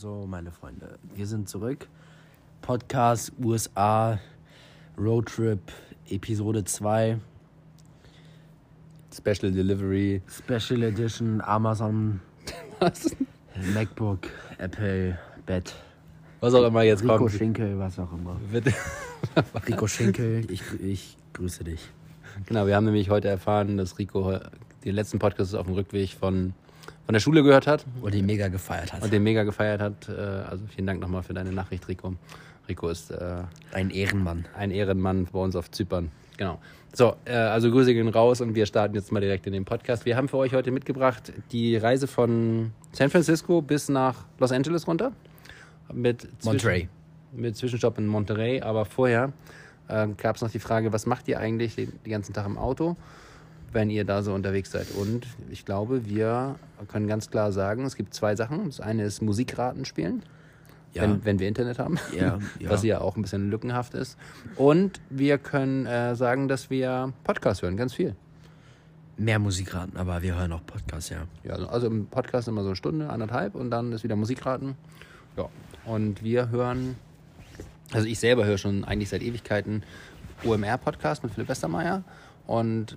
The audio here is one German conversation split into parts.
So, meine Freunde, wir sind zurück. Podcast USA Roadtrip Episode 2. Special Delivery. Special Edition Amazon. Was? MacBook, Apple, Bett. Was auch immer jetzt Rico kommt. Schinkel, was auch immer. Rico Schinkel, ich, ich grüße dich. Genau, wir haben nämlich heute erfahren, dass Rico heu- den letzten Podcast auf dem Rückweg von, von der Schule gehört hat Und die mega gefeiert hat. und den mega gefeiert hat. Äh, Also vielen Dank nochmal für deine Nachricht, Rico. Rico ist äh, Ein Ehrenmann. ein Ehrenmann bei uns auf Zypern. Genau. So, äh, also Grüße gehen raus und wir starten jetzt mal direkt in den Podcast. Wir haben für euch heute mitgebracht die Reise von San Francisco bis nach Los Angeles runter. Mit Monterey. Mit Zwischenstopp in Monterey. Aber vorher äh, gab es noch die Frage, was macht ihr eigentlich den, den ganzen Tag im Auto, wenn ihr da so unterwegs seid? Und ich glaube, wir können ganz klar sagen, es gibt zwei Sachen. Das eine ist Musikraten spielen Ja. wenn, wenn wir Internet haben, Ja, ja. was ja auch ein bisschen lückenhaft ist. Und wir können äh, sagen, dass wir Podcast hören, ganz viel. Mehr Musikraten, aber wir hören auch Podcasts, ja. Ja, also im Podcast immer so eine Stunde, anderthalb und dann ist wieder Musikraten. Ja, und wir hören, also ich selber höre schon eigentlich seit Ewigkeiten OMR-Podcast mit Philipp Westermeier. Und äh,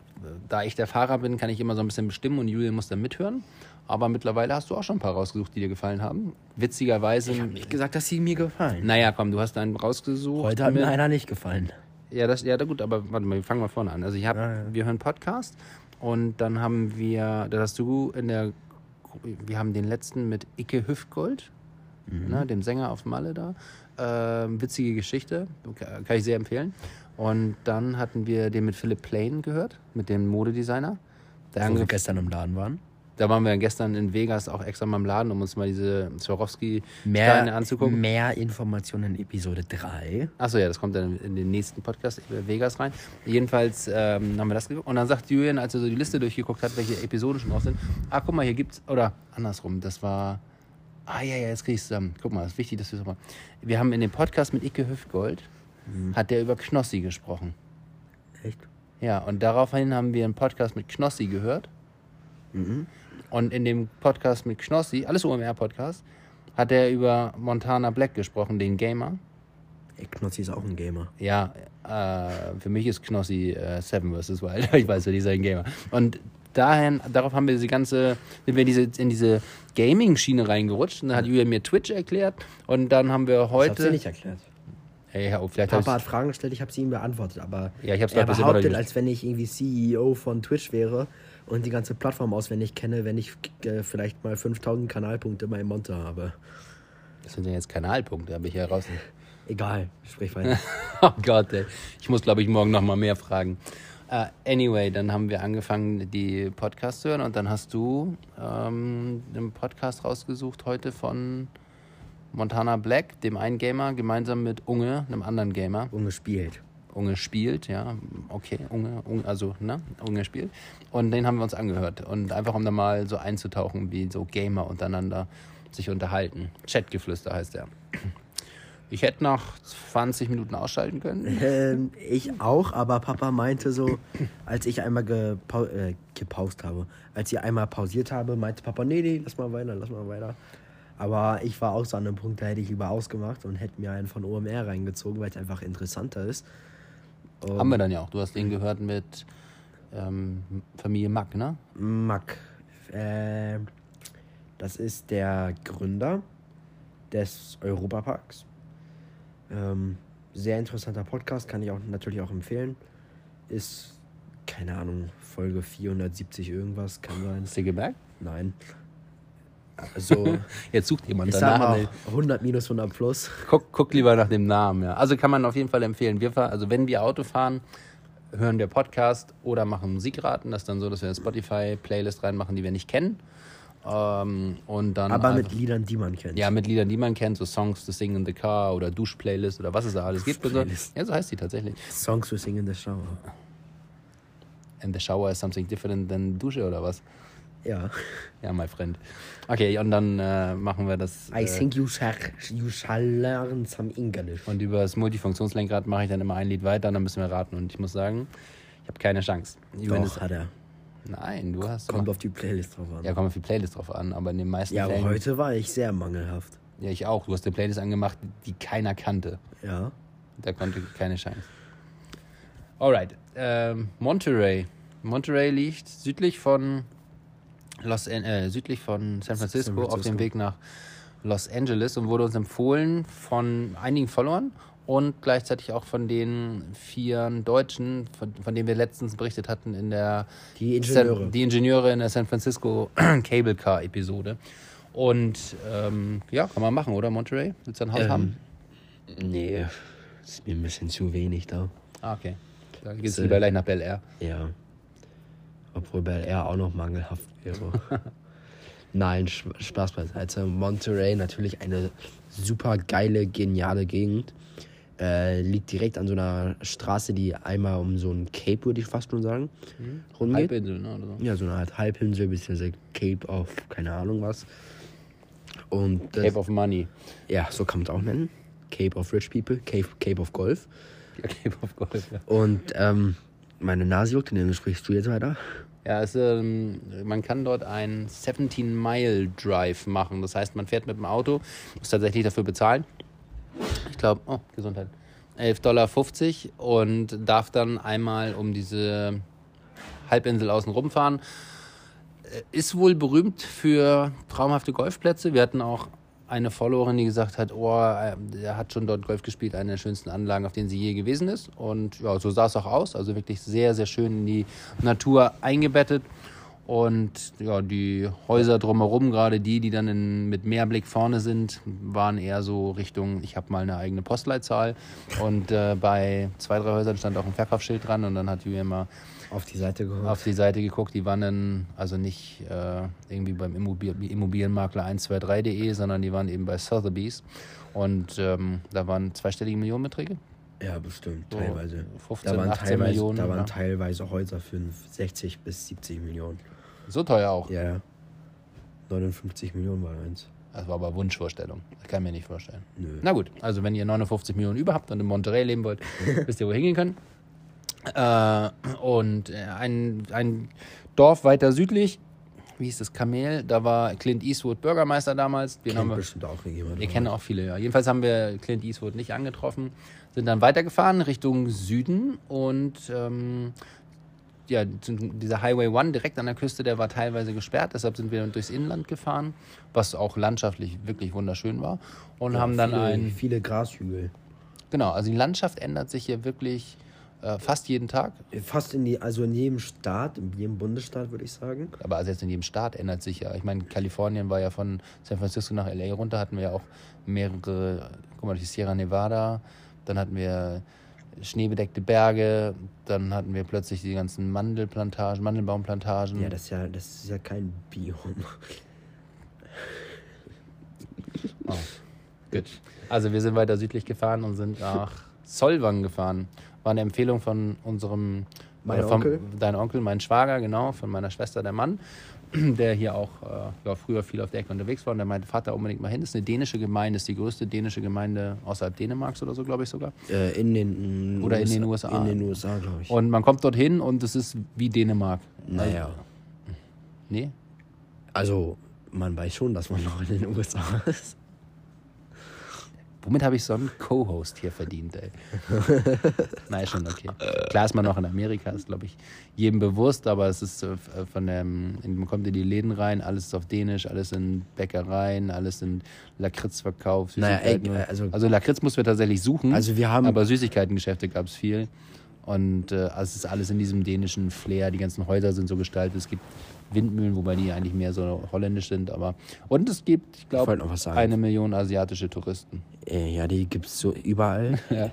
da ich der Fahrer bin, kann ich immer so ein bisschen bestimmen und Julian muss dann mithören. Aber mittlerweile hast du auch schon ein paar rausgesucht, die dir gefallen haben. Witzigerweise. Ich habe nicht gesagt, dass sie mir gefallen. Naja, komm, du hast einen rausgesucht. Heute hat mir einer nicht gefallen. Ja, das, ja, da gut, aber warte mal, wir fangen mal vorne an. Also ich habe, Ja, ja. wir hören Podcast und dann haben wir, da hast du in der, wir haben den letzten mit Icke Hüftgold, Mhm. ne, dem Sänger auf Malle da. Ähm, witzige Geschichte, kann ich sehr empfehlen. Und dann hatten wir den mit Philipp Plain gehört, mit dem Modedesigner. Der Wo wir gestern im Laden waren. da waren wir gestern in Vegas auch extra mal im Laden, um uns mal diese Swarovski-Steine Mehr, anzugucken. mehr Informationen in Episode 3. Achso, ja, das kommt dann in den nächsten Podcast Vegas rein. Jedenfalls ähm, haben wir das geguckt. Und dann sagt Julian, als er so die Liste durchgeguckt hat, welche Episoden schon drauf sind, ah, guck mal, hier gibt's, oder andersrum, das war, ah ja, ja, jetzt krieg ich zusammen. Guck mal, das ist wichtig, dass wir es mal. Wir haben in dem Podcast mit Icke Hüftgold, hat der über Knossi gesprochen. Echt? Ja, und daraufhin haben wir einen Podcast mit Knossi gehört. Und in dem Podcast mit Knossi, alles OMR-Podcast, hat er über Montana Black gesprochen, den Gamer. Ey, Knozzi ist auch ein Gamer. Ja, äh, für mich ist Knossi äh, Seven vs. Wild. Ich weiß, wer dieser ein Gamer. Und dahin, darauf haben wir diese ganze, sind wir in diese, in diese Gaming-Schiene reingerutscht. Und dann hat Julian mir Twitch erklärt. Und dann haben wir Das heute. hat sie nicht erklärt. Ey, vielleicht Papa hat Fragen gestellt, ich habe sie ihm beantwortet, aber Ja, ich hab's er behauptet, als wenn ich irgendwie CEO von Twitch wäre und die ganze Plattform auswendig kenne, wenn ich äh, vielleicht mal 5000 Kanalpunkte bei Monte habe. Das sind ja jetzt Kanalpunkte, habe ich ja raus. Egal, sprich weiter. Oh Gott, ey. Ich muss, glaube ich, morgen noch mal mehr fragen. Äh, anyway, dann haben wir angefangen, die Podcasts zu hören und dann hast du ähm, einen Podcast rausgesucht heute von Montana Black, dem einen Gamer, gemeinsam mit Unge, einem anderen Gamer. Ungespielt. Unge spielt, ja, okay, Unge, Unge, also, ne, Unge spielt. Und den haben wir uns angehört. Und einfach, um da mal so einzutauchen, wie so Gamer untereinander sich unterhalten. Chatgeflüster heißt der. Ich hätte nach 20 Minuten ausschalten können. Ähm, ich auch, aber Papa meinte so, als ich einmal gepau äh, gepaust habe, als ich einmal pausiert habe, meinte Papa, nee, nee, lass mal weiter, lass mal weiter. Aber ich war auch so an einem Punkt, da hätte ich lieber ausgemacht und hätte mir einen von OMR reingezogen, weil es einfach interessanter ist. Und Haben wir dann ja auch. Du hast den gehört mit ähm, Familie Mack, ne? Mack. Äh, das ist der Gründer des Europaparks. Ähm, sehr interessanter Podcast, kann ich auch natürlich auch empfehlen. Ist, keine Ahnung, Folge 470 irgendwas, kann sein. Stickeberg? Nein. Also, Jetzt sucht jemand ich sag danach. mal 100 minus 100 plus. Guck, guck lieber nach dem Namen, ja. Also kann man auf jeden Fall empfehlen. Wir fahren, also wenn wir Auto fahren, hören wir Podcast oder machen Musikraten. Das ist dann so, dass wir eine Spotify-Playlist reinmachen, die wir nicht kennen. Ähm, und dann Aber mit einfach- Liedern, die man kennt. ja, mit Liedern, die man kennt, so Songs to Sing in the Car oder Dusch-Playlist oder was es da alles gibt. Ja, so heißt die tatsächlich. Songs to sing in the shower. And the shower is something different than Dusche oder was? Ja. Ja, my friend. Okay, und dann äh, machen wir das. I Äh, think you shall, you shall learn some English. und über das Multifunktionslenkrad mache ich dann immer ein Lied weiter und dann müssen wir raten. Und ich muss sagen, ich habe keine Chance. Doch, hat er. Nein, du hast. Kommt auf die Playlist drauf an. ja, kommt auf die Playlist drauf an, aber in den meisten Ja, aber Fällen. heute war ich sehr mangelhaft. Ja, ich auch. Du hast eine Playlist angemacht, die keiner kannte. Ja. Da konnte keine Chance. Alright. Ähm, Monterey. Monterey liegt südlich von Los äh, südlich von San Francisco, San auf dem Francisco. Weg nach Los Angeles und wurde uns empfohlen von einigen Followern und gleichzeitig auch von den vier Deutschen, von, von denen wir letztens berichtet hatten in der Die Ingenieure. San, die Ingenieure in der San Francisco Cable Car Episode. Und ähm, ja, kann man machen, oder Monterey? Willst du ein Haus Ähm, haben? Nee, ist mir ein bisschen zu wenig da. Ah, okay. Dann geht's Äh, lieber gleich nach Bel Air. Ja. Obwohl Bel Air auch noch mangelhaft wäre. Nein, Spaß beiseite. Monterey natürlich eine super geile, geniale Gegend. Äh, liegt direkt an so einer Straße, die einmal um so ein Cape, würde ich fast schon sagen, rumgeht. Halbinsel, ne? Oder so. Ja, so eine Art Halbinsel, beziehungsweise Cape of keine Ahnung was. Und das, Cape of Money. ja, so kann man es auch nennen. Cape of Rich People, Cape, Cape of Golf. Ja, Cape of Gold, ja. Und ähm, meine Nase juckt, den sprichst du jetzt weiter. Ja, es, ähm, man kann dort einen 17-Mile-Drive machen. Das heißt, man fährt mit dem Auto, muss tatsächlich dafür bezahlen. Ich glaube, oh, Gesundheit. 11,50 Dollar und darf dann einmal um diese Halbinsel außen rumfahren. Äh, Ist wohl berühmt für traumhafte Golfplätze. Wir hatten auch eine Followerin, die gesagt hat, oh, äh, er hat schon dort Golf gespielt, eine der schönsten Anlagen, auf denen sie je gewesen ist. Und ja, so sah es auch aus. Also wirklich sehr, sehr schön in die Natur eingebettet. Und ja, die Häuser drumherum, gerade die, die dann in, mit Meerblick vorne sind, waren eher so Richtung, ich habe mal eine eigene Postleitzahl. Und äh, bei zwei, drei Häusern stand auch ein Verkaufsschild dran und dann hat Julia mal Auf die Seite geholt. auf die Seite geguckt. Die waren dann also nicht äh, irgendwie beim Immobil Immobilienmakler 123.de, sondern die waren eben bei Sotheby's. Und ähm, da waren zweistellige Millionenbeträge. Ja, bestimmt, So teilweise. 15, da waren 18 teilweise, Millionen, Da waren ja. teilweise Häuser für 60 bis 70 Millionen. So teuer auch. Ja, ja. 59 Millionen war eins. Das war aber Wunschvorstellung. Das kann ich mir nicht vorstellen. Nö. Na gut, also wenn ihr 59 Millionen über habt und in Monterey leben wollt, wisst ihr, wo ihr hingehen könnt. Äh, und äh, ein, ein Dorf weiter südlich, wie hieß das, Kamel, da war Clint Eastwood Bürgermeister damals. Den Kennt wir, bestimmt auch jemand. wir kennen auch viele, ja. Jedenfalls haben wir Clint Eastwood nicht angetroffen, sind dann weitergefahren Richtung Süden und ähm, ja, dieser Highway One direkt an der Küste, der war teilweise gesperrt, deshalb sind wir durchs Inland gefahren, was auch landschaftlich wirklich wunderschön war und haben dann viele, ein Viele Grashügel. Genau, also die Landschaft ändert sich hier wirklich äh, fast jeden Tag. Fast in die, also in jedem Staat, in jedem Bundesstaat würde ich sagen. Aber also jetzt in jedem Staat ändert sich ja. Ich meine, Kalifornien war ja von San Francisco nach LA runter, hatten wir ja auch mehrere, guck mal, die Sierra Nevada, dann hatten wir schneebedeckte Berge, dann hatten wir plötzlich die ganzen Mandelplantagen, Mandelbaumplantagen. Ja, das ist ja, das ist ja kein Biom. Oh, gut. Also wir sind weiter südlich gefahren und sind nach Solvang gefahren. War eine Empfehlung von unserem Mein äh, vom, Onkel. Dein Onkel, mein Schwager, genau, von meiner Schwester, der Mann, der hier auch äh, ja, früher viel auf der Ecke unterwegs war. Und der meinte, Vater unbedingt mal hin. Das ist eine dänische Gemeinde, ist die größte dänische Gemeinde außerhalb Dänemarks oder so, glaube ich sogar. Äh, in den Oder in den USA. In den USA, glaube ich. Und man kommt dorthin und es ist wie Dänemark. naja. Nee? Also, man weiß schon, dass man noch in den USA ist. Womit habe ich so einen Co-Host hier verdient, ey? Nein, schon okay. Klar ist man noch in Amerika, ist, glaube ich, jedem bewusst, aber es ist äh, von dem, man kommt in die Läden rein, alles ist auf Dänisch, alles sind Bäckereien, alles sind Lakritzverkauf, Naja, ey, Süßigkeiten. also- also Lakritz mussten wir tatsächlich suchen, Also wir haben- aber Süßigkeitengeschäfte gab es viel. Und äh, also es ist alles in diesem dänischen Flair, die ganzen Häuser sind so gestaltet, es gibt Windmühlen, wobei die eigentlich mehr so holländisch sind, aber und es gibt, ich glaube, eine Million asiatische Touristen. Äh, ja, die gibt es so überall. Ja.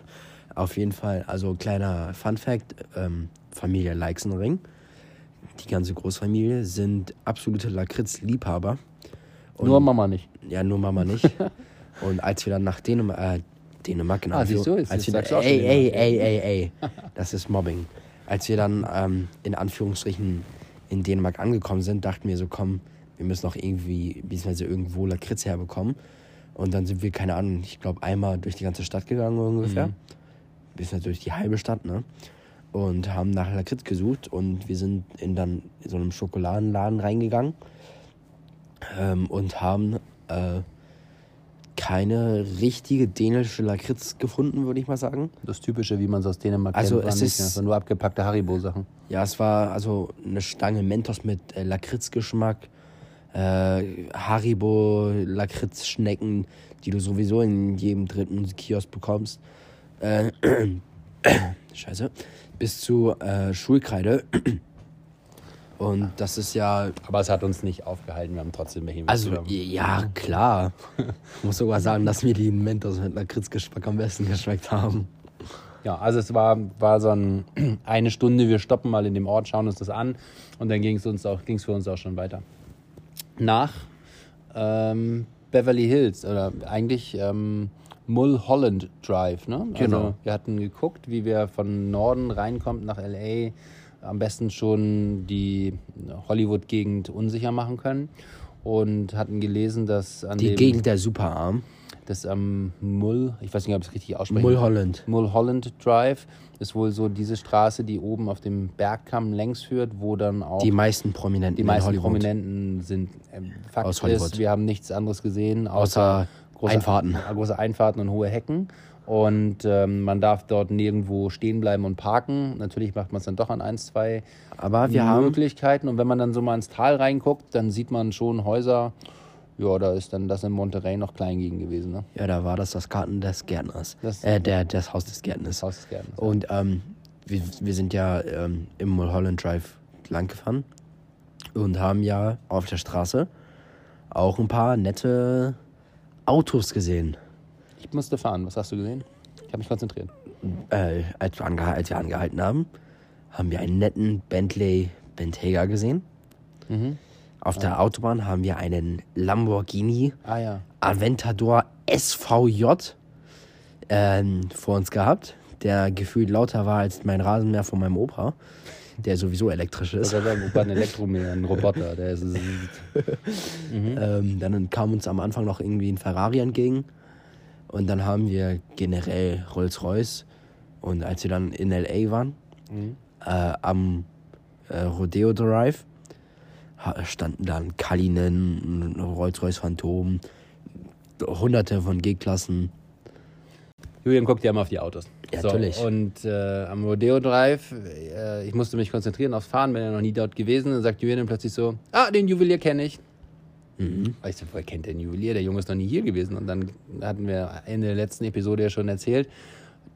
Auf jeden Fall. Also, kleiner Fun-Fact: ähm, Familie Leixenring, die ganze Großfamilie, sind absolute Lakritz-Liebhaber. Nur Mama nicht. Ja, nur Mama nicht. Und als wir dann nach Dänemark, äh, Dänemark genau. Ah, siehst du, jetzt- als wir auch ey, ey, ey, ey, ey, das ist Mobbing. Als wir dann ähm, in Anführungsstrichen in Dänemark angekommen sind, dachten wir so, komm, wir müssen noch irgendwie, beziehungsweise irgendwo Lakritz herbekommen. Und dann sind wir, keine Ahnung, ich glaube einmal durch die ganze Stadt gegangen ungefähr. Mhm. Bis durch die halbe Stadt, ne? Und haben nach Lakritz gesucht und wir sind in dann in so einem Schokoladenladen reingegangen ähm, und haben äh, keine richtige dänische Lakritz gefunden, würde ich mal sagen. Das Typische, wie man es aus Dänemark Also kennt, war es ist- ja, nur abgepackte Haribo-Sachen. Ja, es war also eine Stange Mentos mit äh, Lakritzgeschmack, äh, Haribo Lakritzschnecken, die du sowieso in jedem dritten Kiosk bekommst. Äh, Scheiße. Bis zu äh, Schulkreide. Und das ist ja, Aber es hat uns nicht aufgehalten, wir haben trotzdem welche also ja, klar. Ich muss sogar sagen, dass mir die Mentos mit Lakritzgeschmack am besten geschmeckt haben. Ja, also es war, war so ein, eine Stunde, wir stoppen mal in dem Ort, schauen uns das an und dann ging es uns auch, ging's für uns auch schon weiter. Nach ähm, Beverly Hills oder eigentlich ähm, Mulholland Drive, ne? Genau. Also wir hatten geguckt, wie wir von Norden reinkommt nach LA, am besten schon die Hollywood-Gegend unsicher machen können und hatten gelesen, dass an Die dem Gegend der Superarm. das am Mull, ich weiß nicht, ob ich es richtig ausspreche. Mulholland. Mulholland Drive ist wohl so diese Straße, die oben auf dem Bergkamm längs führt, wo dann auch Die meisten Prominenten die meisten. Prominenten sind. Ähm, Fakt Aus Hollywood. ist, wir haben nichts anderes gesehen, außer, Außer Einfahrten. große Einfahrten und hohe Hecken. Und ähm, man darf dort nirgendwo stehen bleiben und parken. Natürlich macht man es dann doch an ein, zwei Aber wir haben Möglichkeiten. Und wenn man dann so mal ins Tal reinguckt, dann sieht man schon Häuser. Ja, da ist dann das in Monterey noch klein gegen gewesen. Ne? Ja, da war das das Garten des Gärtners. Das- äh, der, das Haus des Gärtners. Haus des Gärtners. Und ähm, wir, wir sind ja ähm, im Mulholland Drive lang gefahren und haben ja auf der Straße auch ein paar nette Autos gesehen. Ich musste fahren. Was hast du gesehen? Ich habe mich konzentriert. Äh, als, wir als wir angehalten haben, haben wir einen netten Bentley Bentayga gesehen. Auf der Autobahn haben wir einen Lamborghini Ah ja. Aventador SVJ ähm, vor uns gehabt, der gefühlt lauter war als mein Rasenmäher von meinem Opa, der sowieso elektrisch ist. wollte sagen, Opa, ein Elektromäher, ein Roboter. Der ist, Ähm, dann kam uns am Anfang noch irgendwie ein Ferrari entgegen und dann haben wir generell Rolls-Royce und als wir dann in LA waren, äh, am äh, Rodeo Drive, standen dann ein Rolls-Royce Phantom, hunderte von G-Klassen. Julian guckt ja immer auf die Autos. Ja, natürlich. Und äh, am Rodeo Drive, äh, ich musste mich konzentrieren aufs Fahren, bin ja noch nie dort gewesen. Dann sagt Julian plötzlich so, ah, den Juwelier kenne ich. Mhm. Ich so, woher kennt den Juwelier? Der Junge ist noch nie hier gewesen. Und dann hatten wir in der letzten Episode ja schon erzählt,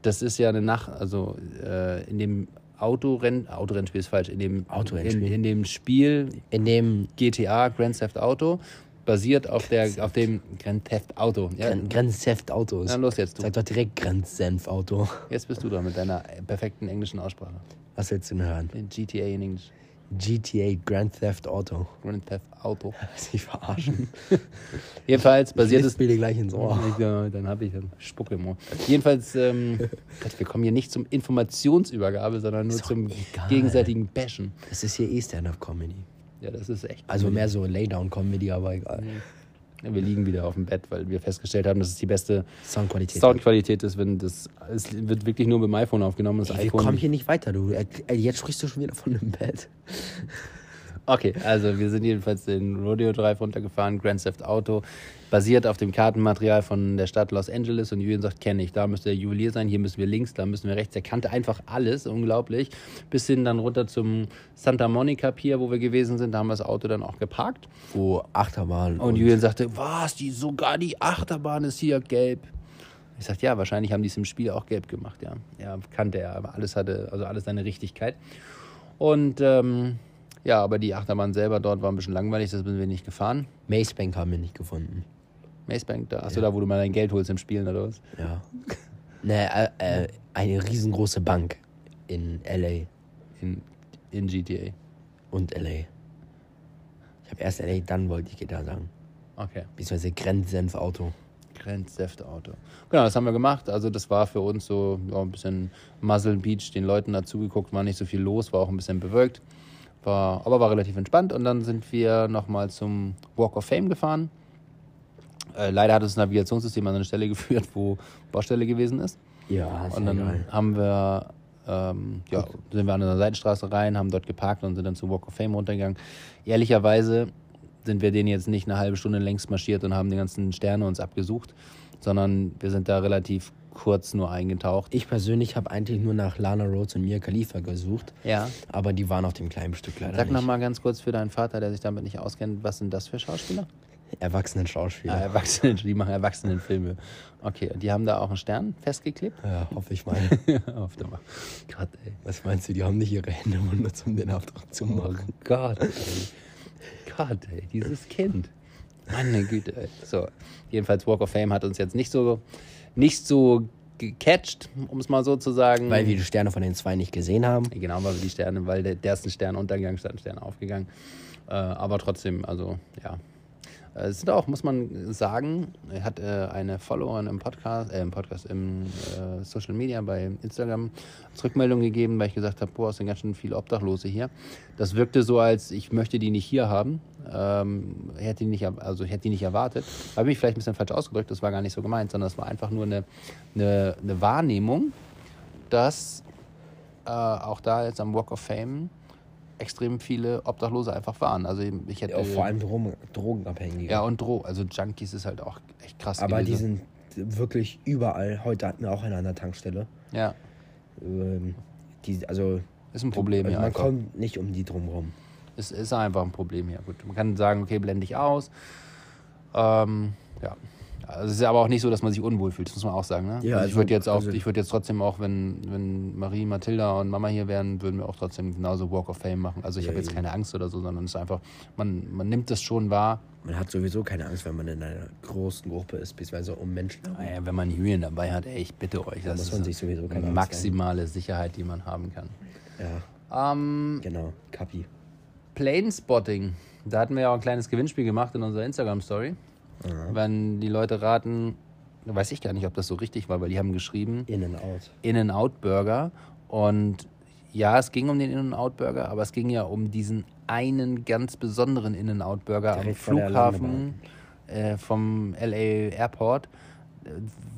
das ist ja eine Nacht, also äh, in dem Autorenn, Autorennspiel ist falsch, in dem, in, in dem Spiel In dem GTA Grand Theft Auto basiert auf der auf dem Grand Theft Auto. Ja, Gren Grenzsenft Autos. Na, los jetzt, du. Sag doch direkt Grenzsenf Auto. jetzt bist du da mit deiner perfekten englischen Aussprache. Was willst du denn hören? Den GTA in Englisch. GTA Grand Theft Auto. Grand Theft Auto. Dich verarschen. Jedenfalls basiert es. Spiel dir gleich ins Ohr. Ja, dann habe ich dann Spucke im Ohr. Jedenfalls, ähm, Gott, wir kommen hier nicht zum Informationsübergabe, sondern nur zum egal. gegenseitigen Bashen. Das ist hier eh Stand-Up-Comedy. Ja, das ist echt. Also mehr so Laydown-Comedy, aber egal. Ja, wir liegen wieder auf dem Bett, weil wir festgestellt haben, dass es die beste Soundqualität. Soundqualität ist, wenn das. Es wird wirklich nur mit dem iPhone aufgenommen. Das Ey, wir iPhone kommen hier nicht weiter, du. Äh, Jetzt sprichst du schon wieder von einem Bett. Okay, also wir sind jedenfalls den Rodeo Drive runtergefahren, Grand Theft Auto, basiert auf dem Kartenmaterial von der Stadt Los Angeles und Julian sagt, kenne ich, da müsste der Juwelier sein, hier müssen wir links, da müssen wir rechts. Er kannte einfach alles, unglaublich. Bis hin dann runter zum Santa Monica Pier, wo wir gewesen sind, da haben wir das Auto dann auch geparkt. Wo Achterbahn Und Julian sagte, was, die, sogar die Achterbahn ist hier gelb. Ich sagte, ja, wahrscheinlich haben die es im Spiel auch gelb gemacht, ja. Ja, kannte er, aber alles hatte, also alles seine Richtigkeit. Und ähm, ja, aber die Achterbahn selber dort war ein bisschen langweilig, das sind wir nicht gefahren. Macebank haben wir nicht gefunden. Macebank, da hast du da, wo du mal dein Geld holst im Spielen oder was? Ja. ne, äh, äh, eine riesengroße Bank in LA In, in GTA. und LA. Ich habe erst LA, dann wollte ich GTA sagen. Okay. Beziehungsweise Grenzsenf Auto. Grand Theft Auto. Genau, das haben wir gemacht. Also das war für uns so ja, ein bisschen Muzzle Beach, den Leuten dazugeguckt, war nicht so viel los, war auch ein bisschen bewölkt. War, aber war relativ entspannt. Und dann sind wir nochmal zum Walk of Fame gefahren. Äh, leider hat das Navigationssystem an eine Stelle geführt, wo Baustelle gewesen ist. Ja, ist Und dann geil. haben wir, ähm, ja, sind wir an einer Seitenstraße rein, haben dort geparkt und sind dann zu Walk of Fame runtergegangen. Ehrlicherweise sind wir den jetzt nicht eine halbe Stunde längs marschiert und haben die ganzen Sterne uns abgesucht, sondern wir sind da relativ kurz nur eingetaucht. Ich persönlich habe eigentlich nur nach Lana Rhodes und Mia Khalifa gesucht, Ja. aber die waren auf dem kleinen Stück leider Sag nicht. noch mal ganz kurz für deinen Vater, der sich damit nicht auskennt, was sind das für Schauspieler? Erwachsenen Schauspieler. Erwachsene, die machen Erwachsenenfilme. Okay, und die haben da auch einen Stern festgeklebt? Ja, hoffe ich mal. Auf der Gott, ey. Was meinst du, die haben nicht ihre Hände benutzt, um den Auftrag zu Oh machen? Gott, ey. Gott, ey, dieses Kind. Meine Güte, ey. So, jedenfalls Walk of Fame hat uns jetzt nicht so, nicht so gecatcht, um es mal so zu sagen. Weil wir die Sterne von den zwei nicht gesehen haben. Genau, weil wir die Sterne, weil der, der ist ein Stern untergegangen, statt ein Stern aufgegangen. Äh, aber trotzdem, also ja. Äh, Es sind auch, muss man sagen, hat äh, eine Followerin im Podcast, äh, im Podcast, im äh, Social Media bei Instagram Rückmeldung gegeben, weil ich gesagt habe, boah, es sind ganz schön viele Obdachlose hier. Das wirkte so, als ich möchte die nicht hier haben. Ähm, ich hätte die nicht, also ich hätte die nicht erwartet. Habe mich vielleicht ein bisschen falsch ausgedrückt, das war gar nicht so gemeint, sondern es war einfach nur eine, eine, eine Wahrnehmung, dass äh, auch da jetzt am Walk of Fame extrem viele Obdachlose einfach waren. Also ich hätte Ja, vor allem Drogen, Drogenabhängige. ja und Dro, also Junkies ist halt auch echt krass aber die gewesen. sind wirklich überall. Heute hatten wir auch eine an der Tankstelle. ja, Ähm, die, also ist ein Problem hier man einfach. kommt nicht um die drumherum. Es ist einfach ein Problem hier. Gut, man kann sagen, okay, blende ich aus. Ähm, ja. Also es ist aber auch nicht so, dass man sich unwohl fühlt, das muss man auch sagen. Ne? Ja, also ich also- würde jetzt auch, also- ich würde jetzt trotzdem auch, wenn, wenn Marie, Mathilda und Mama hier wären, würden wir auch trotzdem genauso Walk of Fame machen. Also ich Ja, habe jetzt keine Angst oder so, sondern es ist einfach, man, man nimmt das schon wahr. Man hat sowieso keine Angst, wenn man in einer großen Gruppe ist, beziehungsweise um Menschen. herum. Naja, wenn man Hühner dabei hat, ey, ich bitte euch, das ist sich sowieso keine maximale Sicherheit, die man haben kann. Ja, Ähm, genau. Kapi. Planespotting. Da hatten wir ja auch ein kleines Gewinnspiel gemacht in unserer Instagram-Story. Wenn die Leute raten, weiß ich gar nicht, ob das so richtig war, weil die haben geschrieben In and out. In-N-Out-Burger. Und ja, es ging um den In-N-Out-Burger, aber es ging ja um diesen einen ganz besonderen In-N-Out-Burger am Flughafen äh, vom LA Airport,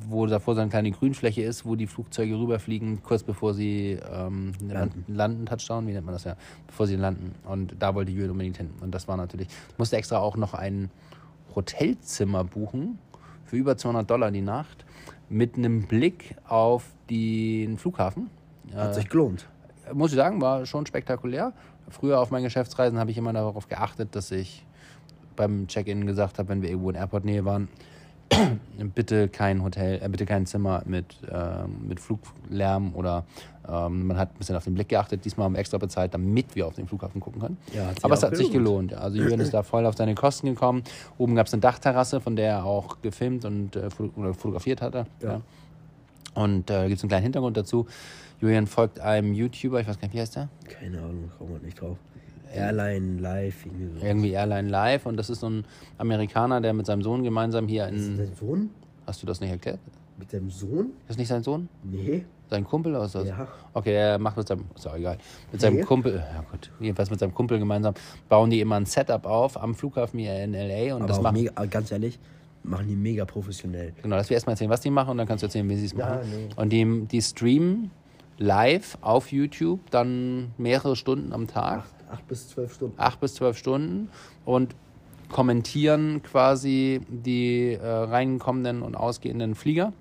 wo davor so eine kleine Grünfläche ist, wo die Flugzeuge rüberfliegen, kurz bevor sie ähm, landen. landen, Touchdown, wie nennt man das ja, bevor sie landen. Und da wollte Jürgen unbedingt hin. Und das war natürlich, ich musste extra auch noch ein Hotelzimmer buchen für über 200 Dollar die Nacht mit einem Blick auf den Flughafen. Hat sich gelohnt. Muss ich sagen, war schon spektakulär. Früher auf meinen Geschäftsreisen habe ich immer darauf geachtet, dass ich beim Check-in gesagt habe, wenn wir irgendwo in Airport-Nähe waren, bitte kein Hotel, äh, bitte kein Zimmer mit, ähm, mit Fluglärm oder ähm, man hat ein bisschen auf den Blick geachtet. Diesmal haben wir extra bezahlt, damit wir auf den Flughafen gucken können. Ja, sich Aber es hat sich gelohnt. gelohnt. Ja. Also Jürgen ist da voll auf seine Kosten gekommen. Oben gab es eine Dachterrasse, von der er auch gefilmt und äh, fotografiert hatte. Ja. Ja. Und äh, gibt es einen kleinen Hintergrund dazu. Julian folgt einem YouTuber, ich weiß gar nicht, wie heißt der? Keine Ahnung, kommt man nicht drauf. Airline Live, irgendwie so. Irgendwie Airline Live. Und das ist so ein Amerikaner, der mit seinem Sohn gemeinsam hier Ist in. das sein Sohn? Hast du das nicht erklärt? Mit seinem Sohn? Ist das nicht sein Sohn? Nee. Sein Kumpel ist das? Ja. Okay, er macht mit seinem, ist auch egal. Mit seinem Nee. Kumpel, ja gut, jedenfalls mit seinem Kumpel gemeinsam bauen die immer ein Setup auf am Flughafen hier in LA und Aber das machen, mega, ganz ehrlich, machen die mega professionell. genau, dass wir erstmal erzählen, was die machen und dann kannst du erzählen, wie sie es Ja, machen. nee. Und die, die streamen live auf YouTube dann mehrere Stunden am Tag. Acht, acht bis zwölf Stunden. acht bis zwölf Stunden und kommentieren quasi die äh, reinkommenden und ausgehenden Flieger.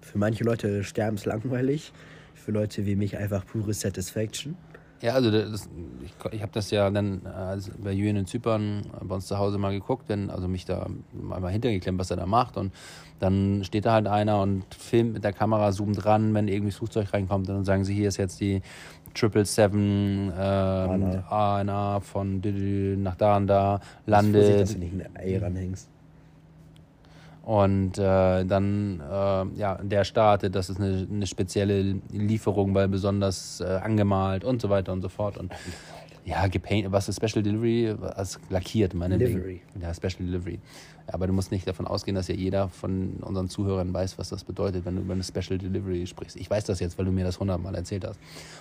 Für manche Leute sterben es langweilig. Für Leute wie mich einfach pure Satisfaction. Ja, also das, ich, ich habe das ja dann äh, bei Jürgen in Zypern äh, bei uns zu Hause mal geguckt, wenn, also mich da mal hintergeklemmt, was er da macht. Und dann steht da halt einer und filmt mit der Kamera, zoomt ran, wenn irgendwie das Flugzeug reinkommt. Und dann sagen sie, hier ist jetzt die 777 ähm, ANA von nach da und da, landet. dass du nicht ein Ei ranhängst. Und äh, dann, äh, ja, der startet, das ist eine, eine spezielle Lieferung, weil besonders äh, angemalt und so weiter und so fort. Und ja, gepaint, was ist Special Delivery? Was lackiert, meine Delivery. Ja, Special Delivery. Aber du musst nicht davon ausgehen, dass ja jeder von unseren Zuhörern weiß, was das bedeutet, wenn du über eine Special Delivery sprichst. Ich weiß das jetzt, weil du mir das hundertmal erzählt hast.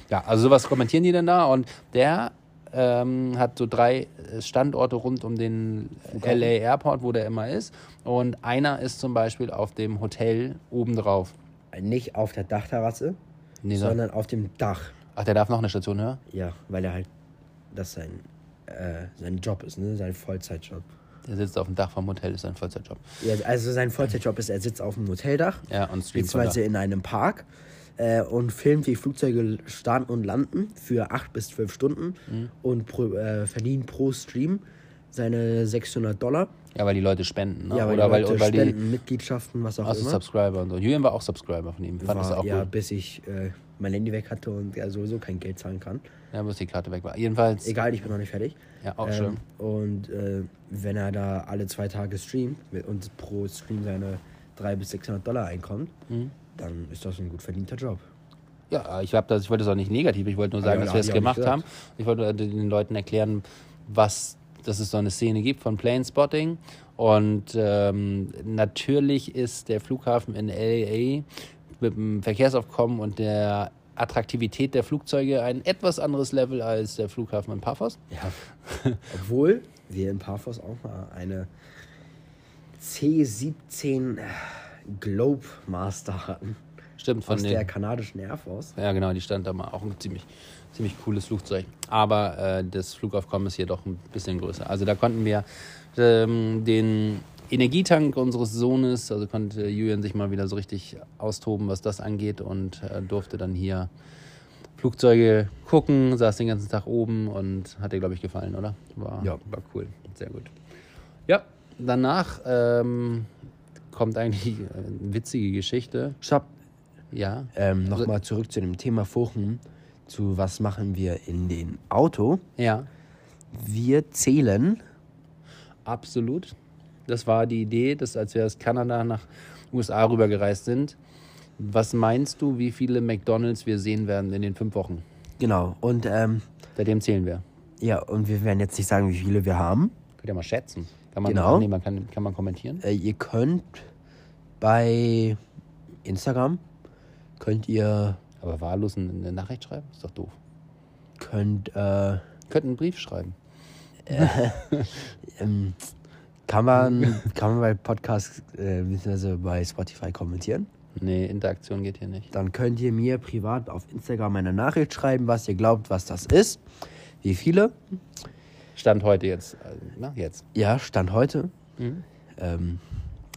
Ja, also sowas kommentieren die denn da und der ähm, hat so drei äh, Standorte rund um den LA Airport, wo der immer ist. Und einer ist zum Beispiel auf dem Hotel obendrauf. Nicht auf der Dachterrasse, Nee, so- sondern auf dem Dach. Ach, der darf noch eine Station höher? Ja, weil er halt, das sein, äh, sein Job ist, ne? Sein Vollzeitjob. Der sitzt auf dem Dach vom Hotel, ist sein Vollzeitjob. Ja, also sein Vollzeitjob ist, er sitzt auf dem Hoteldach, Ja, und streamt beziehungsweise in einem Park äh, und filmt, wie Flugzeuge starten und landen für 8 bis 12 Stunden Mhm. und pro, äh, verdient pro Stream seine 600 Dollar. Ja, weil die Leute spenden, ne? Ja, weil Oder die weil, Leute und weil die spenden, Mitgliedschaften, was auch also immer. Subscriber und so. Julian war auch Subscriber von ihm. Fand das War, auch ja, gut. bis ich äh, mein Handy weg hatte und ja sowieso kein Geld zahlen kann. Ja, bis die Karte weg war. Jedenfalls. Egal, ich bin noch nicht fertig. Ja, auch Ähm, schön. Und äh, wenn er da alle zwei Tage streamt und pro Stream seine 300 bis 600 Dollar einkommt, Mhm. Dann ist das ein gut verdienter Job. Ja, ich, das, ich wollte das auch nicht negativ. Ich wollte nur Ah, sagen, ja, dass wir es gemacht haben. Ich wollte den Leuten erklären, was, dass es so eine Szene gibt von Plane Spotting. Und ähm, natürlich ist der Flughafen in LA mit dem Verkehrsaufkommen und der Attraktivität der Flugzeuge ein etwas anderes Level als der Flughafen in Paphos. Ja. Obwohl wir in Paphos auch mal eine C-17 Globemaster hatten. Stimmt, von Aus den, der kanadischen Air Force. Ja, genau, die stand da mal. Auch ein ziemlich, ziemlich cooles Flugzeug. Aber äh, das Flugaufkommen ist hier doch ein bisschen größer. Also da konnten wir ähm, den Energietank unseres Sohnes, also konnte Julian sich mal wieder so richtig austoben, was das angeht und äh, durfte dann hier Flugzeuge gucken, saß den ganzen Tag oben und hat dir, glaube ich, gefallen, oder? War, Ja. war cool, sehr gut. Ja, danach ähm, kommt eigentlich eine witzige Geschichte. Stopp. Ja, Ähm, Also- Nochmal zurück zu dem Thema Furchen. Zu was machen wir in den Auto? ja. Wir zählen. Absolut. Das war die Idee, dass als wir aus Kanada nach USA rübergereist sind, was meinst du, wie viele McDonalds wir sehen werden in den fünf Wochen? Genau. Und ähm, Seitdem zählen wir. ja, und wir werden jetzt nicht sagen, wie viele wir haben. Könnt ihr mal schätzen. Kann man, Genau. nee, kann, kann man kommentieren? Äh, ihr könnt bei Instagram könnt ihr Aber wahllos eine Nachricht schreiben? Ist doch doof. könnt äh, Könnt einen Brief schreiben. ähm, kann man kann man bei Podcast äh, beziehungsweise bei Spotify kommentieren. Nee, Interaktion geht hier nicht. Dann könnt ihr mir privat auf Instagram eine Nachricht schreiben, was ihr glaubt, was das ist. Wie viele? Stand heute jetzt. äh, Na, jetzt. Ja, Stand heute. Mhm. Ähm,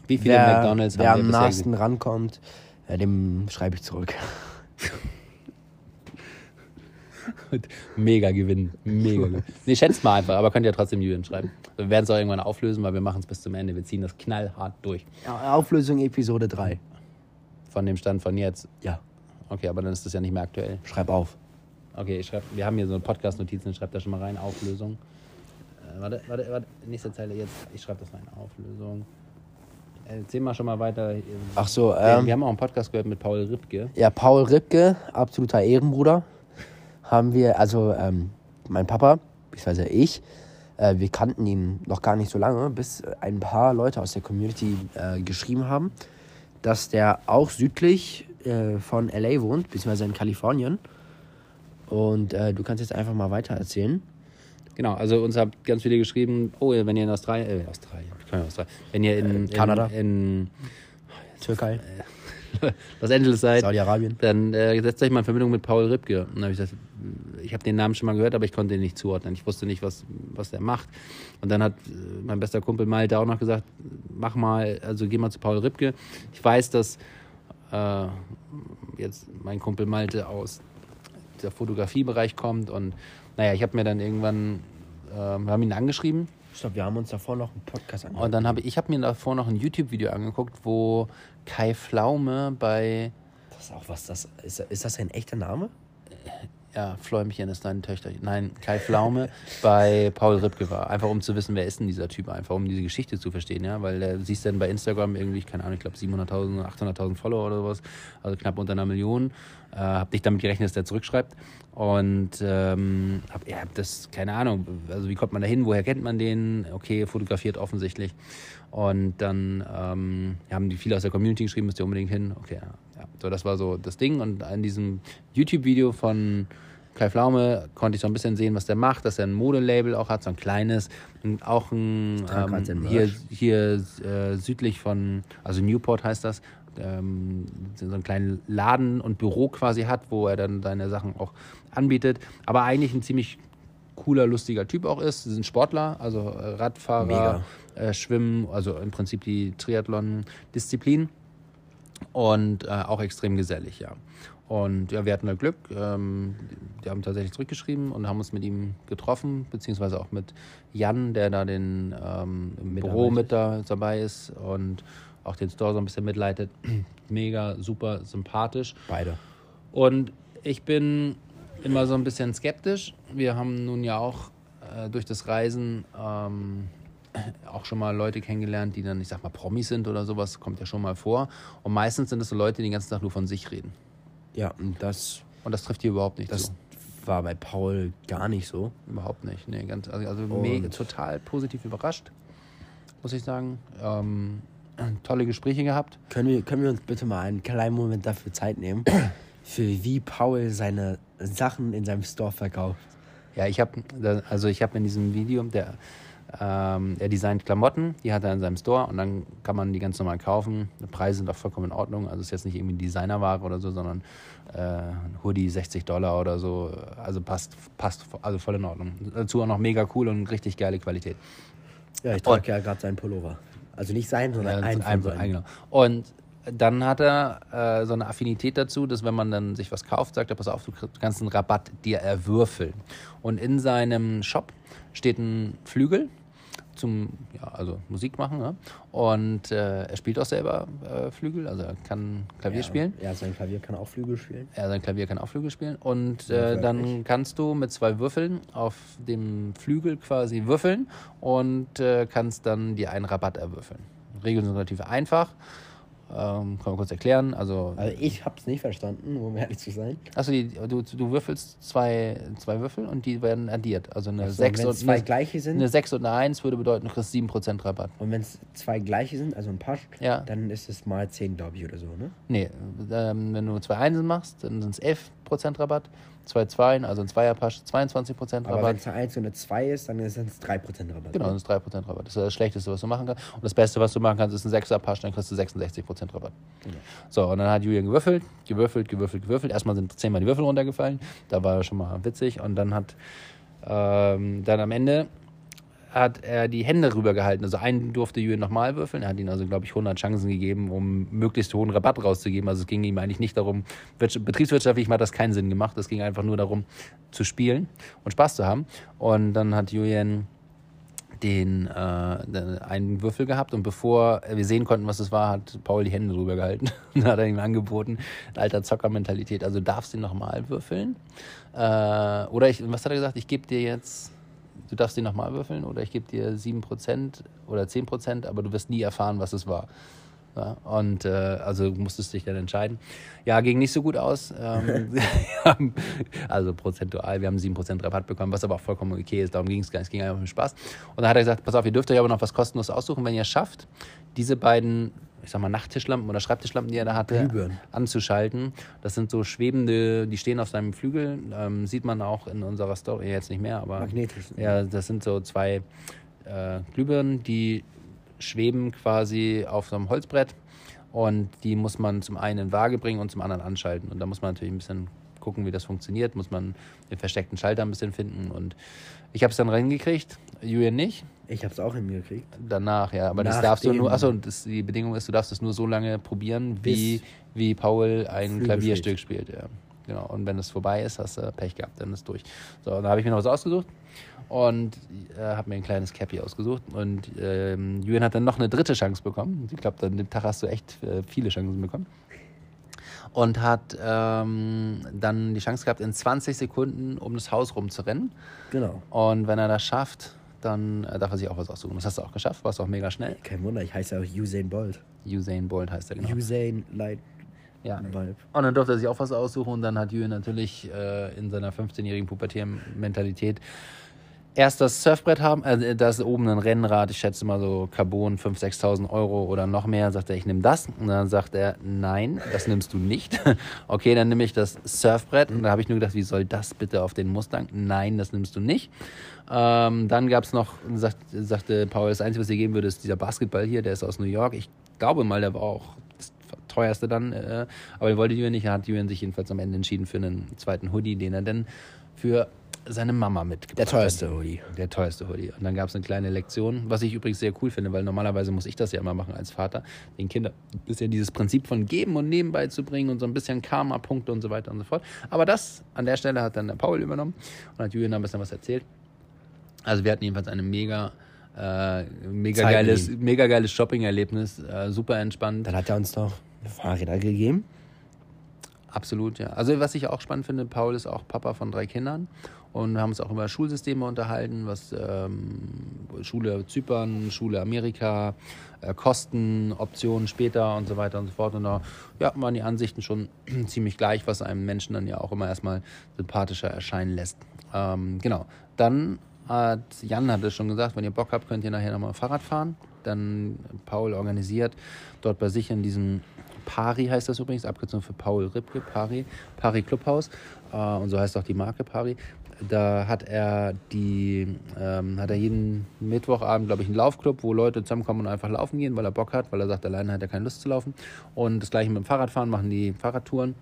Wie viele wer McDonalds wer haben wir am bisher nahesten rankommt, äh, dem schreibe ich zurück. Mega Gewinn. Mega Gewinn. Nee, schätzt mal einfach, aber könnt ihr trotzdem Julian schreiben. Wir werden es auch irgendwann auflösen, weil wir machen es bis zum Ende. Wir ziehen das knallhart durch. Auflösung Episode 3. Von dem Stand von jetzt. Ja, Okay, aber dann ist das ja nicht mehr aktuell. schreib auf. Okay, ich schreib, wir haben hier so Podcast-Notizen, ich schreibe da schon mal rein. Auflösung. Warte, warte, warte. Nächste Zeile jetzt. Ich schreibe das rein. Auflösung. Erzähl mal schon mal weiter. Ach so, wir, ähm, wir haben auch einen Podcast gehört mit Paul Ripke. Ja, Paul Ripke, absoluter Ehrenbruder, haben wir, also ähm, mein Papa, beziehungsweise ich, äh, wir kannten ihn noch gar nicht so lange, bis ein paar Leute aus der Community äh, geschrieben haben, dass der auch südlich äh, von LA wohnt, beziehungsweise in Kalifornien. Und äh, du kannst jetzt einfach mal weiter erzählen. Genau, also uns habt ganz viele geschrieben, oh, wenn ihr in Australien, äh, Australien, Australien, wenn ihr in, Kanada. in, Türkei, in Los Angeles seid, Saudi-Arabien. dann äh, setzt euch mal in Verbindung mit Paul Ripke. Und dann habe ich gesagt, ich habe den Namen schon mal gehört, aber ich konnte ihn nicht zuordnen. Ich wusste nicht, was, was der macht. Und dann hat äh, mein bester Kumpel Malte auch noch gesagt, mach mal, also geh mal zu Paul Ripke. Ich weiß, dass äh, jetzt mein Kumpel Malte aus der Fotografiebereich kommt und naja, ich habe mir dann irgendwann, äh, wir haben ihn angeschrieben Stopp, wir haben uns davor noch einen Podcast angehört. und dann habe ich, ich habe mir davor noch ein YouTube-Video angeguckt, wo Kai Pflaume bei Das ist auch was, das, ist, ist das ein echter Name? Ja, Fläumchen ist deine Töchter. Nein, Kai Pflaume bei Paul Ripke war. Einfach um zu wissen, wer ist denn dieser Typ, einfach um diese Geschichte zu verstehen, ja. Weil du siehst dann bei Instagram irgendwie, keine Ahnung, ich glaube 700.000, 800.000 Follower oder sowas, also knapp unter einer Million. Äh, hab nicht damit gerechnet, dass der zurückschreibt. Und ähm, hab, ja, das, keine Ahnung, also wie kommt man da hin, woher kennt man den? Okay, fotografiert offensichtlich. Und dann ähm, haben die viele aus der Community geschrieben, müsst ihr unbedingt hin. Okay, ja, ja. So, das war so das Ding. Und in diesem YouTube-Video von Kai Pflaume konnte ich so ein bisschen sehen, was der macht, dass er ein Modelabel auch hat, so ein kleines. Und auch ein, ähm, hier, hier äh, südlich von, also Newport heißt das, ähm, so einen kleinen Laden und Büro quasi hat, wo er dann seine Sachen auch anbietet. Aber eigentlich ein ziemlich cooler, lustiger Typ auch ist. Sie sind Sportler, also äh, Radfahrer, Mega. äh, Schwimmen, also im Prinzip die Triathlon-Disziplin und äh, auch extrem gesellig, ja. Und ja, wir hatten da Glück. Ähm, die haben tatsächlich zurückgeschrieben und haben uns mit ihm getroffen, beziehungsweise auch mit Jan, der da den ähm, im Büro mit da dabei ist und auch den Store so ein bisschen mitleitet. Mega, super sympathisch. Beide. Und ich bin immer so ein bisschen skeptisch. Wir haben nun ja auch äh, durch das Reisen ähm, auch schon mal Leute kennengelernt, die dann, ich sag mal, Promis sind oder sowas, kommt ja schon mal vor. Und meistens sind es so Leute, die den ganzen Tag nur von sich reden. Ja, und das, Und das trifft hier überhaupt nicht das zu. war bei Paul gar nicht so. Überhaupt nicht. Nee, ganz, also also mega, total positiv überrascht, muss ich sagen. Ähm, tolle Gespräche gehabt. Können wir, können wir uns bitte mal einen kleinen Moment dafür Zeit nehmen, für wie Paul seine Sachen in seinem Store verkauft? Ja, ich habe also ich habe in diesem Video, der ähm, er designt Klamotten, die hat er in seinem Store und dann kann man die ganz normal kaufen. Die Preise sind auch vollkommen in Ordnung. Also es ist jetzt nicht irgendwie Designerware oder so, sondern äh, ein Hoodie 60 Dollar oder so. Also passt, passt also voll in Ordnung. Dazu auch noch mega cool und richtig geile Qualität. Ja, ich trage ja gerade seinen Pullover. Also nicht sein, sondern Ja, einen ein, von ein, seinen. genau. Und dann hat er äh, so eine Affinität dazu, dass wenn man dann sich was kauft, sagt er, pass auf, du kannst einen Rabatt dir erwürfeln. Und in seinem Shop steht ein Flügel zum, ja, also Musik machen. Ne? Und äh, er spielt auch selber äh, Flügel, also er kann Klavier ja, spielen. Ja, sein Klavier kann auch Flügel spielen. Er sein Klavier kann auch Flügel spielen. Und Ja, äh, dann wirklich. kannst du mit zwei Würfeln auf dem Flügel quasi würfeln und äh, kannst dann dir einen Rabatt erwürfeln. Regeln sind relativ einfach. Ähm, kann man kurz erklären. Also, Also ich hab's nicht verstanden, um ehrlich zu sein. die, du, du würfelst zwei, zwei Würfel und die werden addiert. Also eine Also, 6 wenn und zwei eine, gleiche sind eine 6 und eine 1 würde bedeuten, du kriegst 7% Rabatt. und wenn es zwei gleiche sind, also ein Pasch, Ja. dann ist es mal 10, glaube ich, oder so, ne? Nee, ähm, wenn du zwei Einsen machst, dann sind es 11% Rabatt. Zwei Zweien, also ein Zweierpasch, 22% Aber wenn Rabatt. es eine 1 und eine 2 ist, dann sind es 3% Rabatt. Genau, das ist 3% Rabatt. Das ist das Schlechteste, was du machen kannst. Und das Beste, was du machen kannst, ist ein 6er Pasch, dann kriegst du 66% Rabatt. So, und dann hat Julian gewürfelt, gewürfelt, gewürfelt, gewürfelt. Erstmal sind zehnmal die Würfel runtergefallen. Da war schon mal witzig. Und dann hat ähm, dann am Ende hat er die Hände rübergehalten. Also einen durfte Julian nochmal würfeln. Er hat ihm also, glaube ich, 100 Chancen gegeben, um möglichst hohen Rabatt rauszugeben. Also es ging ihm eigentlich nicht darum, wirtsch- betriebswirtschaftlich hat das keinen Sinn gemacht. Es ging einfach nur darum, zu spielen und Spaß zu haben. Und dann hat Julian den äh, einen Würfel gehabt und bevor wir sehen konnten, was es war, hat Paul die Hände drüber gehalten. Dann hat er ihm angeboten, alter Zockermentalität, also darfst du nochmal würfeln. Äh, oder ich, was hat er gesagt? Ich gebe dir jetzt, du darfst den nochmal würfeln oder ich gebe dir 7% oder 10%, aber du wirst nie erfahren, was es war. Ja, und äh, also musstest dich dann entscheiden. Ja, ging nicht so gut aus. Ähm, haben- also prozentual, wir haben 7% Rabatt bekommen, was aber auch vollkommen okay ist. Darum ging es gar nicht. Es ging einfach um Spaß. Und dann hat er gesagt, pass auf, ihr dürft euch aber noch was kostenlos aussuchen, wenn ihr es schafft, diese beiden, ich sag mal, Nachttischlampen oder Schreibtischlampen, die er da hatte, Glühbirnen. anzuschalten. Das sind so schwebende, die stehen auf seinem Flügel. Ähm, sieht man auch in unserer Story jetzt nicht mehr, aber Magnetisch. ja, das sind so zwei äh, Glühbirnen, die schweben quasi auf so einem Holzbrett und die muss man zum einen in Waage bringen und zum anderen anschalten. Und da muss man natürlich ein bisschen gucken, wie das funktioniert, muss man den versteckten Schalter ein bisschen finden und ich habe es dann reingekriegt, Julian nicht. Ich hab's auch hingekriegt. Danach, ja, aber das Nach darfst du dem- nur, achso, das, die Bedingung ist, du darfst es nur so lange probieren, wie, Bis wie Paul ein Flügel Klavierstück spielt. Ja. Genau. Und wenn es vorbei ist, hast du Pech gehabt, dann ist durch. So, und da habe ich mir noch was ausgesucht und äh, habe mir ein kleines Cappy ausgesucht. Und ähm, Julian hat dann noch eine dritte Chance bekommen. Ich glaube, an dem Tag hast du echt äh, viele Chancen bekommen. Und hat ähm, dann die Chance gehabt, in 20 Sekunden um das Haus rumzurennen. Genau. Und wenn er das schafft, dann äh, darf er sich auch was aussuchen. Das hast du auch geschafft, warst auch mega schnell. Kein Wunder, ich heiße auch Usain Bolt. Usain Bolt heißt er genau. Usain Light Ja. Vibe. Und dann durfte er sich auch was aussuchen und dann hat Julian natürlich äh, in seiner 15-jährigen Pubertär-Mentalität erst das Surfbrett haben, äh, da ist oben ein Rennrad, ich schätze mal so Carbon 5.000, 6.000 Euro oder noch mehr, sagt er, ich nehme das. Und dann sagt er, nein, das nimmst du nicht. okay, dann nehme ich das Surfbrett. Und da habe ich nur gedacht, wie soll das bitte auf den Mustang? Nein, das nimmst du nicht. Ähm, dann gab es noch, sagt, sagte Paul, das Einzige, was ihr geben würde, ist dieser Basketball hier, der ist aus New York. Ich glaube mal, der war auch das teuerste dann, äh, aber er wollte Julian nicht. Er hat Julian sich jedenfalls am Ende entschieden für einen zweiten Hoodie, den er dann für seine Mama mitgebracht. Der teuerste. Hoodie. Der teuerste Hoodie. Und dann gab es eine kleine Lektion, was ich übrigens sehr cool finde, weil normalerweise muss ich das ja immer machen als Vater, den Kindern ein bisschen dieses Prinzip von Geben und Nehmen beizubringen und so ein bisschen Karma-Punkte und so weiter und so fort. Aber das an der Stelle hat dann der Paul übernommen und hat Julian ein bisschen was erzählt. Also wir hatten jedenfalls eine mega, äh, mega Zeit geiles, mega geiles Shopping-Erlebnis, äh, super entspannt. Dann hat er uns noch Fahrräder gegeben. Absolut, ja. Also was ich auch spannend finde, Paul ist auch Papa von drei Kindern und wir haben uns auch über Schulsysteme unterhalten, was ähm, Schule Zypern, Schule Amerika, äh, Kosten, Optionen später und so weiter und so fort. Und da ja, waren die Ansichten schon ziemlich gleich, was einem Menschen dann ja auch immer erstmal sympathischer erscheinen lässt. Ähm, genau. Dann hat Jan hat es schon gesagt, wenn ihr Bock habt, könnt ihr nachher nochmal Fahrrad fahren. Dann Paul organisiert dort bei sich in diesem Pari heißt das übrigens, Abkürzung für Paul Ripke, Pari, Pari Clubhaus. Äh, und so heißt auch die Marke Pari. Da hat er die, ähm, hat er jeden Mittwochabend, glaube ich, einen Laufclub, wo Leute zusammenkommen und einfach laufen gehen, weil er Bock hat, weil er sagt, alleine hat er keine Lust zu laufen. Und das gleiche mit dem Fahrradfahren, machen die Fahrradtouren.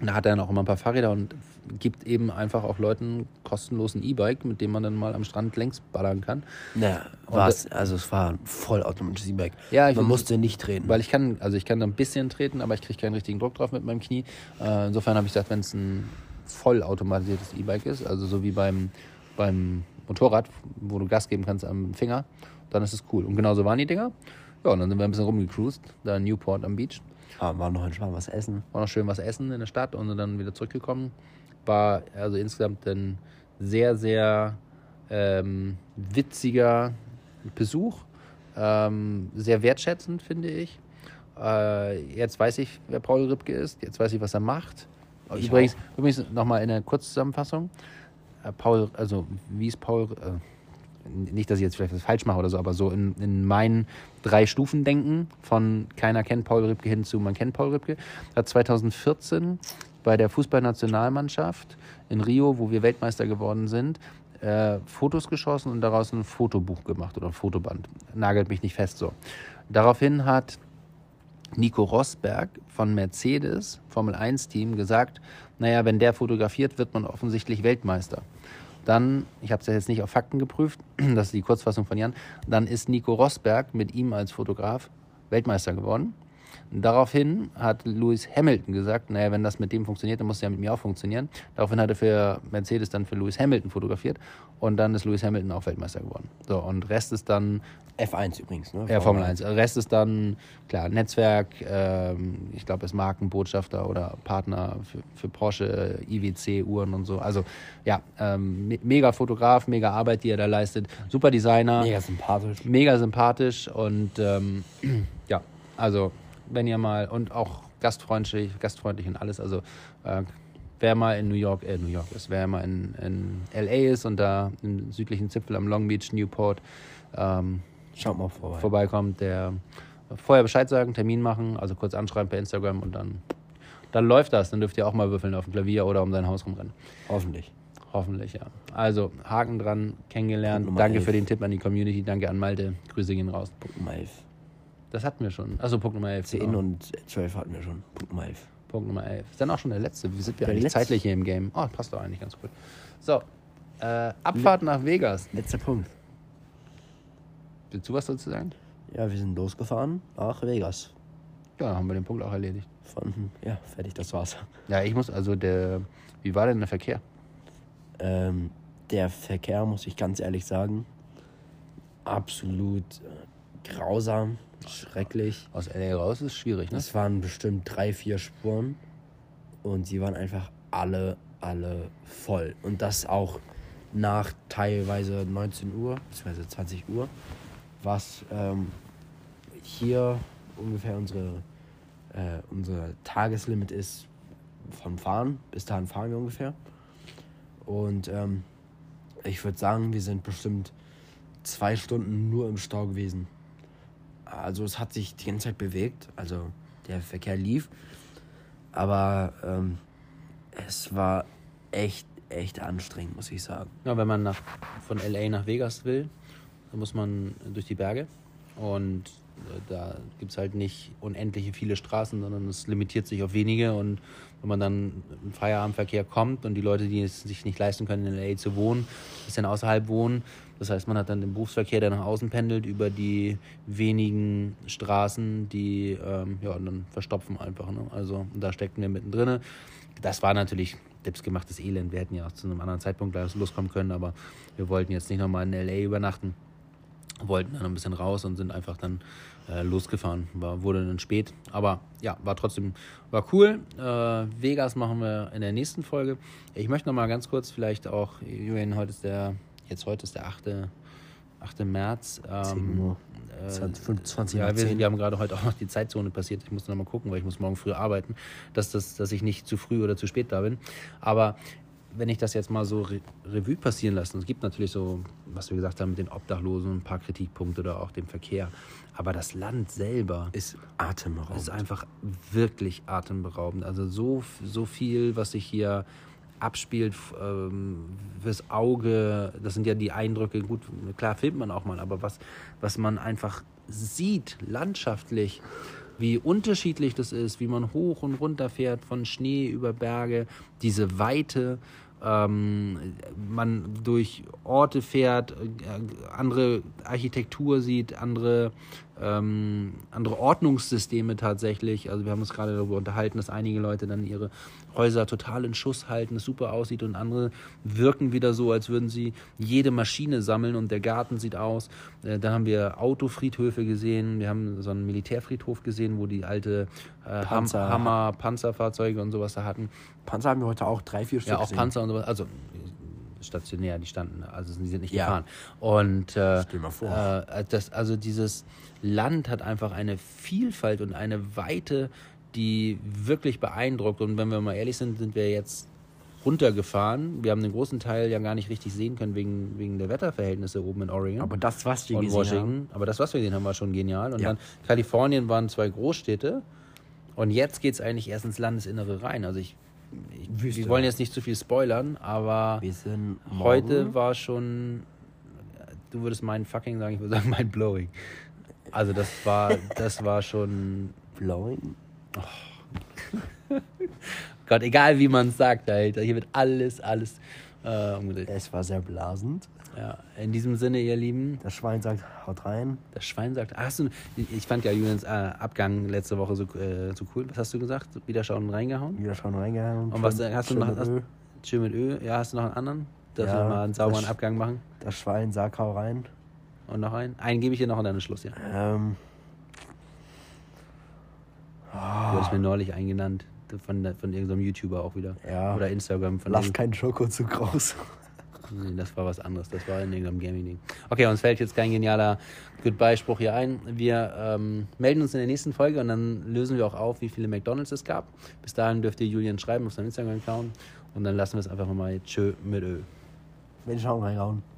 Und da hat er dann auch immer ein paar Fahrräder und gibt eben einfach auch Leuten kostenlos ein E-Bike, mit dem man dann mal am Strand längs ballern kann. Naja, war's, also es war ein vollautomatisches E-Bike. Ja, ich Man musste nicht treten. Weil ich kann, also ich kann da ein bisschen treten, aber ich kriege keinen richtigen Druck drauf mit meinem Knie. Äh, insofern habe ich gesagt, wenn es ein vollautomatisiertes E-Bike ist, also so wie beim, beim Motorrad, wo du Gas geben kannst am Finger, dann ist es cool. Und genauso waren die Dinger. Ja, und dann sind wir ein bisschen rumgecruised, da in Newport am Beach. Ah, war noch entspannt was essen. War noch schön was essen in der Stadt und sind dann wieder zurückgekommen. War also insgesamt ein sehr, sehr ähm, witziger Besuch. Ähm, sehr wertschätzend, finde ich. Äh, jetzt weiß ich, wer Paul Ripke ist. Jetzt weiß ich, was er macht. Ich übrigens, übrigens nochmal in der Kurzzusammenfassung. Äh, Paul, also wie ist Paul, äh, nicht, dass ich jetzt vielleicht was falsch mache oder so, aber so in, in meinen drei Stufen denken, von keiner kennt Paul Ripke hin zu man kennt Paul Ripke, hat 2014 bei der Fußballnationalmannschaft in Rio, wo wir Weltmeister geworden sind, äh, Fotos geschossen und daraus ein Fotobuch gemacht oder ein Fotoband. Nagelt mich nicht fest so. Daraufhin hat Nico Rosberg von Mercedes, Formel 1-Team, gesagt, naja, wenn der fotografiert, wird man offensichtlich Weltmeister. Dann, ich habe es ja jetzt nicht auf Fakten geprüft, das ist die Kurzfassung von Jan, dann ist Nico Rosberg mit ihm als Fotograf Weltmeister geworden. Daraufhin hat Lewis Hamilton gesagt, naja, wenn das mit dem funktioniert, dann muss es ja mit mir auch funktionieren. Daraufhin hat er für Mercedes dann für Lewis Hamilton fotografiert und dann ist Lewis Hamilton auch Weltmeister geworden. So, und Rest ist dann F1 übrigens, ne? ja, Formel 1. Der Rest ist dann, klar, Netzwerk, ähm, ich glaube, er ist Markenbotschafter oder Partner für, für Porsche, IWC-Uhren und so. Also, ja, ähm, me- mega Fotograf, mega Arbeit, die er da leistet. Super Designer, Mega sympathisch. mega sympathisch und ähm, ja, also, wenn ihr mal, und auch gastfreundlich, gastfreundlich und alles. Also, äh, wer mal in New York, äh, New York ist, wer mal in, in LA ist und da im südlichen Zipfel am Long Beach, Newport, ähm, Schaut mal vorbei. vorbeikommt, der vorher Bescheid sagen, Termin machen, also kurz anschreiben per Instagram und dann, dann läuft das. Dann dürft ihr auch mal würfeln auf dem Klavier oder um dein Haus rumrennen. Hoffentlich. Hoffentlich, ja. Also, Haken dran, kennengelernt. Danke elf. für den Tipp an die Community, danke an Malte. Grüße gehen raus. Punkt Nummer 11. Das hatten wir schon. Achso, Punkt Nummer 11. 10 genau. und 12 hatten wir schon. Punkt Nummer 11. Punkt Nummer 11. Ist dann auch schon der letzte. Wie sind wir Der eigentlich letzte. zeitlich hier im Game? Oh, passt doch eigentlich ganz gut. So, äh, Abfahrt nach Vegas. Letzter Punkt. Willst du was dazu sagen? Ja, wir sind losgefahren nach Vegas. Ja, haben wir den Punkt auch erledigt. Von, ja, fertig, das war's. Ja, ich muss, also der, wie war denn der Verkehr? Ähm, der Verkehr, muss ich ganz ehrlich sagen, absolut äh, grausam, schrecklich. Aus LA raus ist schwierig, ne? Es waren bestimmt drei, vier Spuren und sie waren einfach alle, alle voll. Und das auch nach teilweise 19 Uhr, beziehungsweise 20 Uhr, was ähm, hier ungefähr unsere, äh, unser Tageslimit ist vom Fahren. Bis dahin fahren wir ungefähr. Und ähm, ich würde sagen, wir sind bestimmt zwei Stunden nur im Stau gewesen. Also es hat sich die ganze Zeit bewegt, also der Verkehr lief, aber ähm, es war echt, echt anstrengend, muss ich sagen. Ja, wenn man nach, von LA nach Vegas will, dann muss man durch die Berge. Und Da gibt es halt nicht unendliche viele Straßen, sondern es limitiert sich auf wenige. Und wenn man dann im Feierabendverkehr kommt und die Leute, die es sich nicht leisten können, in LA zu wohnen, ein bisschen außerhalb wohnen, das heißt, man hat dann den Berufsverkehr, der nach außen pendelt, über die wenigen Straßen, die ähm, ja, und dann verstopfen einfach. Ne? Also da steckten wir mittendrin. Das war natürlich selbstgemachtes Elend. Wir hätten ja auch zu einem anderen Zeitpunkt gleich loskommen können, aber wir wollten jetzt nicht nochmal in LA übernachten wollten dann ein bisschen raus und sind einfach dann äh, losgefahren. War, wurde dann spät, aber ja, war trotzdem, war cool. Äh, Vegas machen wir in der nächsten Folge. Ich möchte noch mal ganz kurz vielleicht auch, Julian, heute ist der, jetzt heute ist der 8. 8. März. 10 Uhr. äh, Es hat 25 ja, wir, 10. sind, wir haben gerade heute auch noch die Zeitzone passiert. Ich muss noch mal gucken, weil ich muss morgen früh arbeiten, dass, das, dass ich nicht zu früh oder zu spät da bin. Aber wenn ich das jetzt mal so Re Revue passieren lasse, es gibt natürlich so, was wir gesagt haben, mit den Obdachlosen ein paar Kritikpunkte oder auch dem Verkehr. Aber das Land selber Ist atemberaubend. ist einfach wirklich atemberaubend. Also so, so viel, was sich hier abspielt ähm, fürs Auge, das sind ja die Eindrücke, gut, klar filmt man auch mal, aber was, was man einfach sieht, landschaftlich, wie unterschiedlich das ist, wie man hoch und runter fährt, von Schnee über Berge, diese Weite, ähm, man durch Orte fährt, äh, andere Architektur sieht, andere, ähm, andere Ordnungssysteme tatsächlich. Also wir haben uns gerade darüber unterhalten, dass einige Leute dann ihre Häuser total in Schuss halten, es super aussieht und andere wirken wieder so, als würden sie jede Maschine sammeln und der Garten sieht aus. Äh, dann haben wir Autofriedhöfe gesehen, wir haben so einen Militärfriedhof gesehen, wo die alte äh, Panzer- Hammer, Panzerfahrzeuge und sowas da hatten. Panzer haben wir heute auch drei, vier Stück Ja, auch gesehen. Panzer und sowas. Also stationär, die standen, also die sind nicht Ja. gefahren. Und äh, Stell mal vor. Äh, das, also dieses Land hat einfach eine Vielfalt und eine Weite, die wirklich beeindruckt. Und wenn wir mal ehrlich sind, sind wir jetzt runtergefahren. Wir haben den großen Teil ja gar nicht richtig sehen können wegen, wegen der Wetterverhältnisse oben in Oregon Aber das, was wir und gesehen Washington. haben, Aber das, was wir gesehen haben, war schon genial. Und Ja. dann Kalifornien waren zwei Großstädte. Und jetzt geht es eigentlich erst ins Landesinnere rein. Also ich, ich Wüste. wir wollen jetzt nicht zu viel spoilern, aber heute war schon, du würdest mein fucking sagen, ich würde sagen mein blowing. Also das war, das war schon, blowing. Gott, egal wie man es sagt, Alter, hier wird alles, alles äh, umgedreht. Es war sehr blasend. Ja, in diesem Sinne, ihr Lieben, Das Schwein sagt, haut rein. Das Schwein sagt, hast du, ich fand ja Julians äh, Abgang letzte Woche so, äh, so cool. Was hast du gesagt? Wieder schauen und reingehauen? Wieder schauen reingehauen. Und was hast du noch? mit Hast, schön mit Öl. Ja, hast du noch einen anderen? Dass Ja, wir mal einen sauberen Abgang machen? Das Schwein sagt, hau rein. Und noch einen? Einen gebe ich dir noch und dann ist Schluss, ja. Ähm, Du hast mir neulich eingenannt. Von, der- von irgendeinem YouTuber auch wieder. Ja. Oder Instagram. Von lass keinen Schoko zu groß. Nee, das war was anderes. Das war in irgendeinem Gaming-Ding. Okay, uns fällt jetzt kein genialer Goodbye-Spruch hier ein. Wir ähm, melden uns in der nächsten Folge und dann lösen wir auch auf, wie viele McDonalds es gab. Bis dahin dürft ihr Julian schreiben auf seinem Instagram-Account und dann lassen wir es einfach mal Tschö mit Ö. Wenn schauen reingehauen.